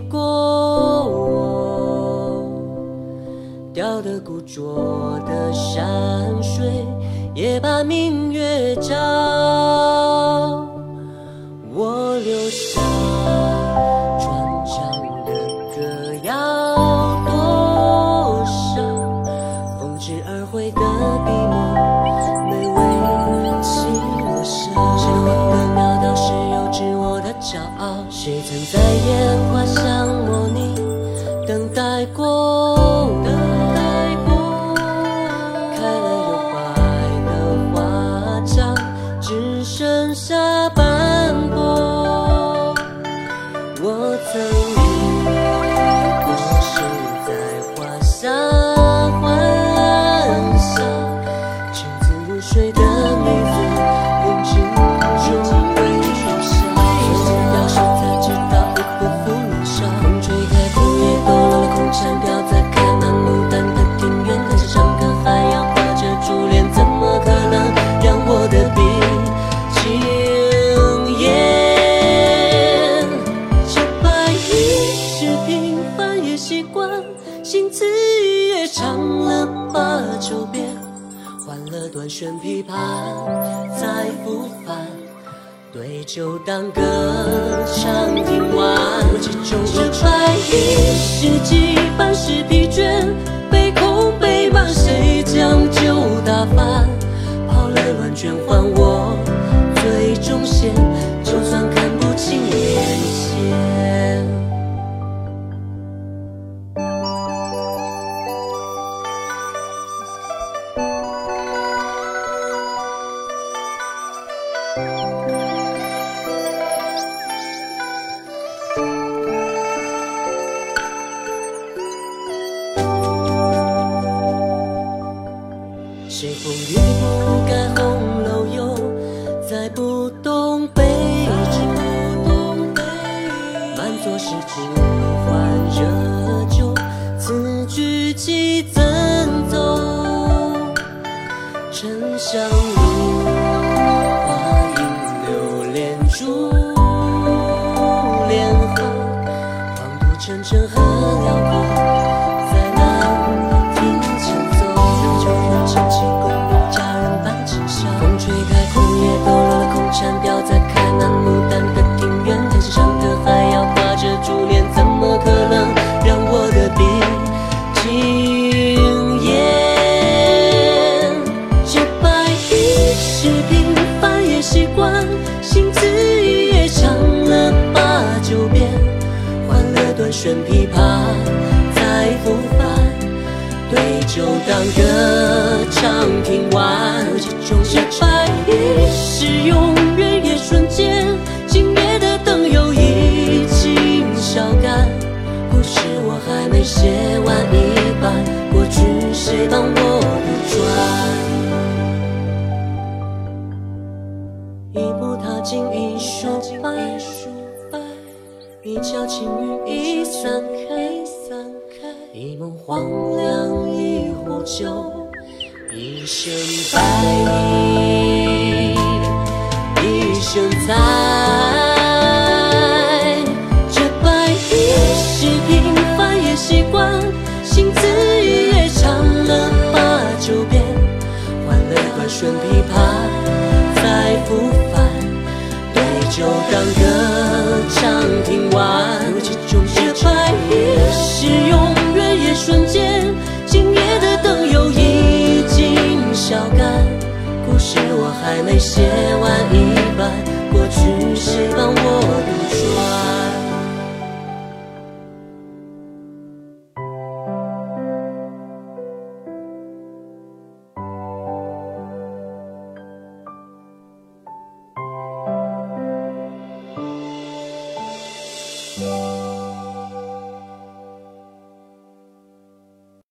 过我，雕的古拙的山水，也把明月照。我留下船唱的歌谣，多少风驰而回的。谁曾在烟花巷模拟等待过？等待过，开了又败的花墙，只剩下也唱了八九遍，换了断弦琵琶再复返。对酒当歌，唱听完。这白衣是几番是疲倦，杯空杯满，谁将酒打翻？抛了乱卷换我谁风雨不改红楼又再不懂杯酒，满座是尽欢热酒，此句几怎奏？沉香路，花影流连珠帘后，黄土沉沉弦琵琶再复返。对酒当歌，唱听完。这白衣是永远也瞬间，今夜的灯又已经烧干。故事我还没写完一半，过去谁帮我杜撰？一步踏进一树白，一桥青云已散开。一梦黄粱一壶酒，一身白衣，一身彩。这白衣是平凡也习惯，心字也唱了八九遍，换了断弦琵琶再复返。对酒当